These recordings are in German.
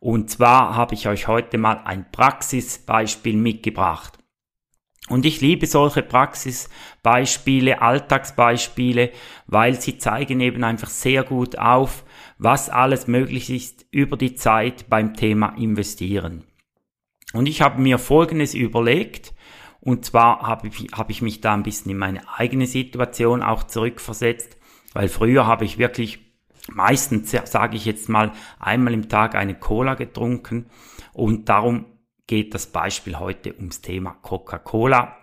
Und zwar habe ich euch heute mal ein Praxisbeispiel mitgebracht. Und ich liebe solche Praxisbeispiele, Alltagsbeispiele, weil sie zeigen eben einfach sehr gut auf, was alles möglich ist über die Zeit beim Thema Investieren. Und ich habe mir Folgendes überlegt, und zwar habe ich, habe ich mich da ein bisschen in meine eigene Situation auch zurückversetzt, weil früher habe ich wirklich meistens, sage ich jetzt mal, einmal im Tag eine Cola getrunken und darum geht das Beispiel heute ums Thema Coca-Cola,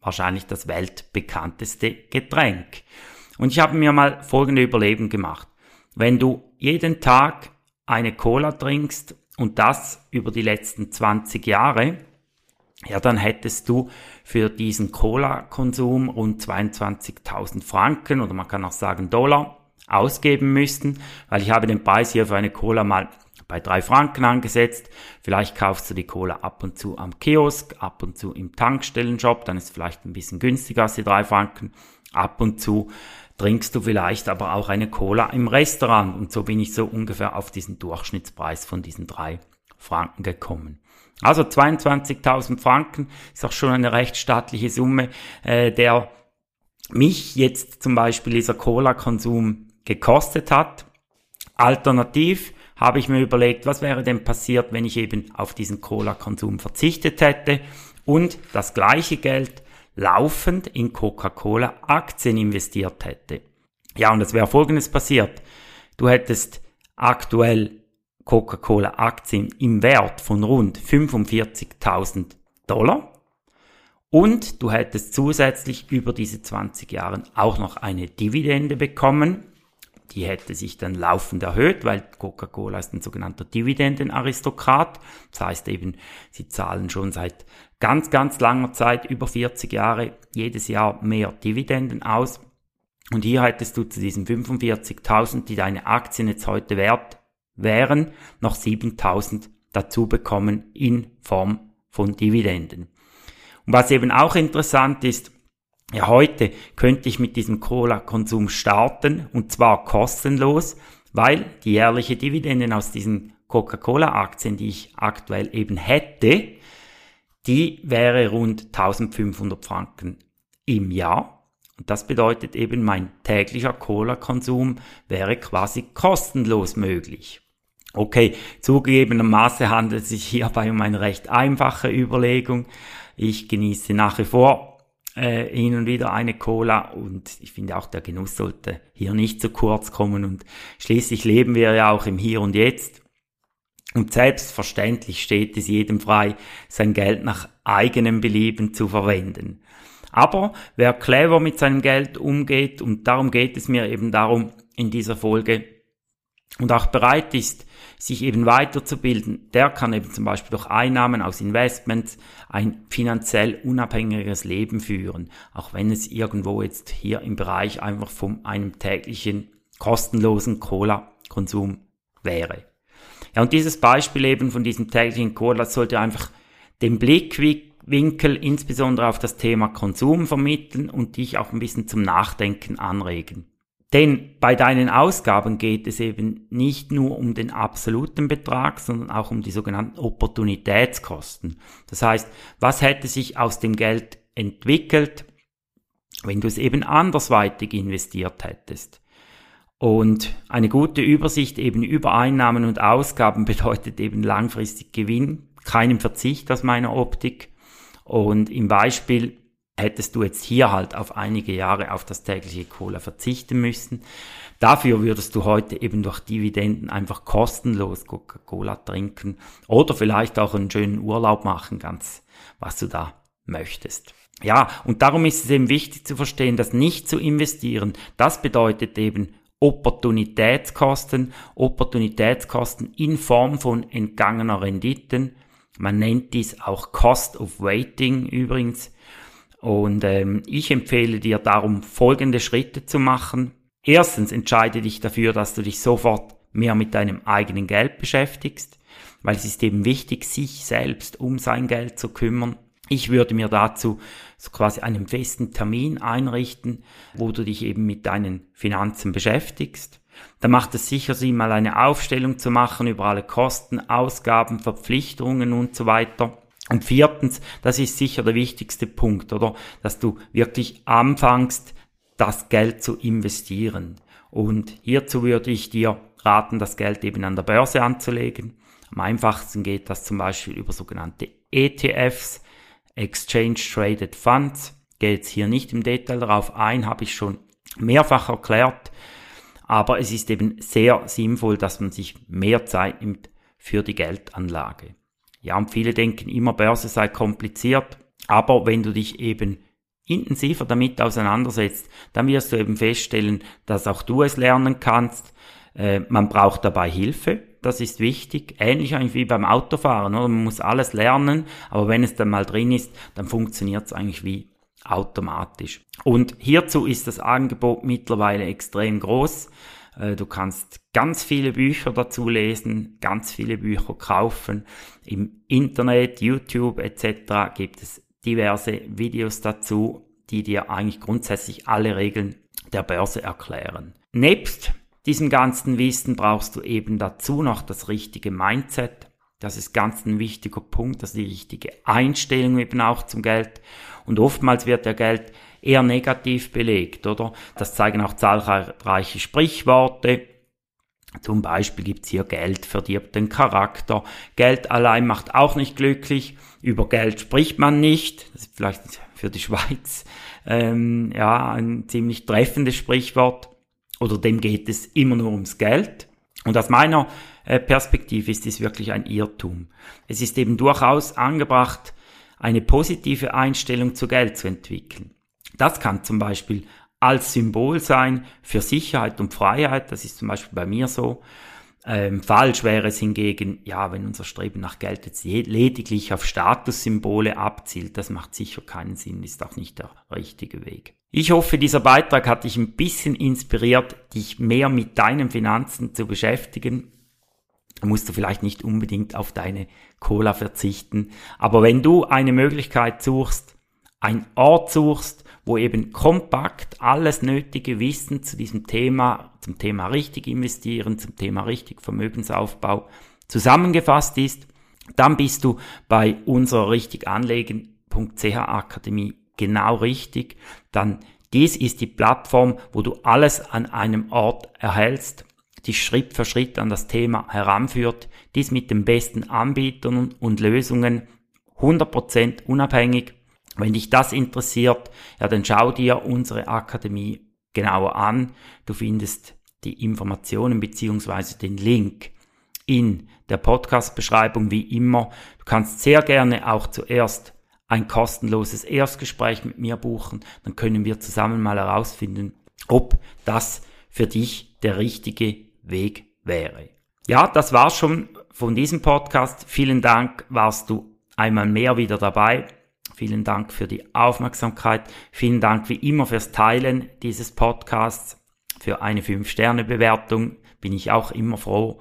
wahrscheinlich das weltbekannteste Getränk. Und ich habe mir mal folgende Überlegung gemacht. Wenn du jeden Tag eine Cola trinkst und das über die letzten 20 Jahre, ja, dann hättest du für diesen Cola-Konsum rund 22.000 Franken oder man kann auch sagen Dollar ausgeben müssten, weil ich habe den Preis hier für eine Cola mal bei drei Franken angesetzt. Vielleicht kaufst du die Cola ab und zu am Kiosk, ab und zu im Tankstellenshop, dann ist vielleicht ein bisschen günstiger als die drei Franken. Ab und zu trinkst du vielleicht aber auch eine Cola im Restaurant und so bin ich so ungefähr auf diesen Durchschnittspreis von diesen drei Franken gekommen. Also 22.000 Franken ist auch schon eine recht staatliche Summe, äh, der mich jetzt zum Beispiel dieser Cola-Konsum gekostet hat. Alternativ habe ich mir überlegt, was wäre denn passiert, wenn ich eben auf diesen Cola-Konsum verzichtet hätte und das gleiche Geld laufend in Coca-Cola-Aktien investiert hätte. Ja, und es wäre folgendes passiert. Du hättest aktuell Coca-Cola-Aktien im Wert von rund 45.000 Dollar und du hättest zusätzlich über diese 20 Jahre auch noch eine Dividende bekommen die hätte sich dann laufend erhöht, weil Coca-Cola ist ein sogenannter Dividendenaristokrat. Das heißt eben, sie zahlen schon seit ganz, ganz langer Zeit, über 40 Jahre, jedes Jahr mehr Dividenden aus. Und hier hättest du zu diesen 45.000, die deine Aktien jetzt heute wert wären, noch 7.000 dazu bekommen in Form von Dividenden. Und was eben auch interessant ist, ja, heute könnte ich mit diesem Cola-Konsum starten und zwar kostenlos, weil die jährliche Dividenden aus diesen Coca-Cola-Aktien, die ich aktuell eben hätte, die wäre rund 1500 Franken im Jahr. Und das bedeutet eben, mein täglicher Cola-Konsum wäre quasi kostenlos möglich. Okay, zugegebenermaßen handelt es sich hierbei um eine recht einfache Überlegung. Ich genieße nach wie vor äh, hin und wieder eine Cola und ich finde auch der Genuss sollte hier nicht zu kurz kommen und schließlich leben wir ja auch im Hier und Jetzt. Und selbstverständlich steht es jedem frei, sein Geld nach eigenem Belieben zu verwenden. Aber wer clever mit seinem Geld umgeht, und darum geht es mir eben darum in dieser Folge, und auch bereit ist, sich eben weiterzubilden, der kann eben zum Beispiel durch Einnahmen aus Investments ein finanziell unabhängiges Leben führen, auch wenn es irgendwo jetzt hier im Bereich einfach von einem täglichen kostenlosen Cola-Konsum wäre. Ja, und dieses Beispiel eben von diesem täglichen Cola sollte einfach den Blickwinkel insbesondere auf das Thema Konsum vermitteln und dich auch ein bisschen zum Nachdenken anregen. Denn bei deinen Ausgaben geht es eben nicht nur um den absoluten Betrag, sondern auch um die sogenannten Opportunitätskosten. Das heißt, was hätte sich aus dem Geld entwickelt, wenn du es eben andersweitig investiert hättest? Und eine gute Übersicht eben über Einnahmen und Ausgaben bedeutet eben langfristig Gewinn, keinen Verzicht aus meiner Optik. Und im Beispiel hättest du jetzt hier halt auf einige Jahre auf das tägliche Cola verzichten müssen. Dafür würdest du heute eben durch Dividenden einfach kostenlos Coca-Cola trinken oder vielleicht auch einen schönen Urlaub machen, ganz was du da möchtest. Ja, und darum ist es eben wichtig zu verstehen, dass nicht zu investieren, das bedeutet eben Opportunitätskosten, Opportunitätskosten in Form von entgangener Renditen. Man nennt dies auch Cost of Waiting übrigens. Und ähm, ich empfehle dir darum folgende Schritte zu machen. Erstens entscheide dich dafür, dass du dich sofort mehr mit deinem eigenen Geld beschäftigst, weil es ist eben wichtig, sich selbst um sein Geld zu kümmern. Ich würde mir dazu so quasi einen festen Termin einrichten, wo du dich eben mit deinen Finanzen beschäftigst. Da macht es sicher Sinn, mal eine Aufstellung zu machen über alle Kosten, Ausgaben, Verpflichtungen und so weiter. Und viertens, das ist sicher der wichtigste Punkt, oder? Dass du wirklich anfängst, das Geld zu investieren. Und hierzu würde ich dir raten, das Geld eben an der Börse anzulegen. Am einfachsten geht das zum Beispiel über sogenannte ETFs, Exchange Traded Funds. Gehe jetzt hier nicht im Detail darauf ein, habe ich schon mehrfach erklärt. Aber es ist eben sehr sinnvoll, dass man sich mehr Zeit nimmt für die Geldanlage. Ja, und viele denken immer, Börse sei kompliziert. Aber wenn du dich eben intensiver damit auseinandersetzt, dann wirst du eben feststellen, dass auch du es lernen kannst. Äh, man braucht dabei Hilfe, das ist wichtig. Ähnlich eigentlich wie beim Autofahren, oder? Man muss alles lernen, aber wenn es dann mal drin ist, dann funktioniert es eigentlich wie automatisch. Und hierzu ist das Angebot mittlerweile extrem groß. Äh, du kannst ganz viele Bücher dazu lesen, ganz viele Bücher kaufen. Im Internet, YouTube etc. gibt es diverse Videos dazu, die dir eigentlich grundsätzlich alle Regeln der Börse erklären. Nebst diesem ganzen Wissen brauchst du eben dazu noch das richtige Mindset. Das ist ganz ein wichtiger Punkt, das ist die richtige Einstellung eben auch zum Geld. Und oftmals wird der Geld eher negativ belegt, oder? Das zeigen auch zahlreiche Sprichworte. Zum Beispiel gibt's hier Geld verdirbt den Charakter. Geld allein macht auch nicht glücklich. Über Geld spricht man nicht. Das ist vielleicht für die Schweiz ähm, ja ein ziemlich treffendes Sprichwort. Oder dem geht es immer nur ums Geld. Und aus meiner äh, Perspektive ist dies wirklich ein Irrtum. Es ist eben durchaus angebracht, eine positive Einstellung zu Geld zu entwickeln. Das kann zum Beispiel als Symbol sein für Sicherheit und Freiheit. Das ist zum Beispiel bei mir so. Ähm, falsch wäre es hingegen, ja, wenn unser Streben nach Geld jetzt lediglich auf Statussymbole abzielt. Das macht sicher keinen Sinn, ist auch nicht der richtige Weg. Ich hoffe, dieser Beitrag hat dich ein bisschen inspiriert, dich mehr mit deinen Finanzen zu beschäftigen. Da musst du vielleicht nicht unbedingt auf deine Cola verzichten. Aber wenn du eine Möglichkeit suchst, ein Ort suchst, wo eben kompakt alles nötige Wissen zu diesem Thema, zum Thema richtig investieren, zum Thema richtig Vermögensaufbau zusammengefasst ist, dann bist du bei unserer richtiganlegen.ch Akademie genau richtig. Dann dies ist die Plattform, wo du alles an einem Ort erhältst, die Schritt für Schritt an das Thema heranführt, dies mit den besten Anbietern und Lösungen 100% unabhängig wenn dich das interessiert, ja, dann schau dir unsere Akademie genauer an. Du findest die Informationen beziehungsweise den Link in der Podcast-Beschreibung wie immer. Du kannst sehr gerne auch zuerst ein kostenloses Erstgespräch mit mir buchen. Dann können wir zusammen mal herausfinden, ob das für dich der richtige Weg wäre. Ja, das war's schon von diesem Podcast. Vielen Dank, warst du einmal mehr wieder dabei. Vielen Dank für die Aufmerksamkeit. Vielen Dank wie immer fürs Teilen dieses Podcasts. Für eine 5-Sterne-Bewertung bin ich auch immer froh.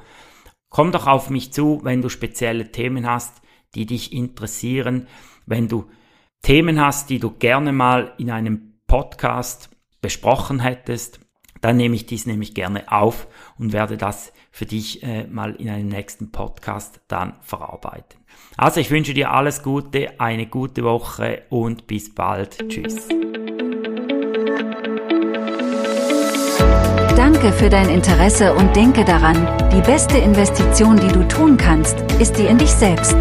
Komm doch auf mich zu, wenn du spezielle Themen hast, die dich interessieren. Wenn du Themen hast, die du gerne mal in einem Podcast besprochen hättest, dann nehme ich dies nämlich gerne auf und werde das für dich äh, mal in einem nächsten Podcast dann verarbeiten. Also ich wünsche dir alles Gute, eine gute Woche und bis bald. Tschüss. Danke für dein Interesse und denke daran, die beste Investition, die du tun kannst, ist die in dich selbst.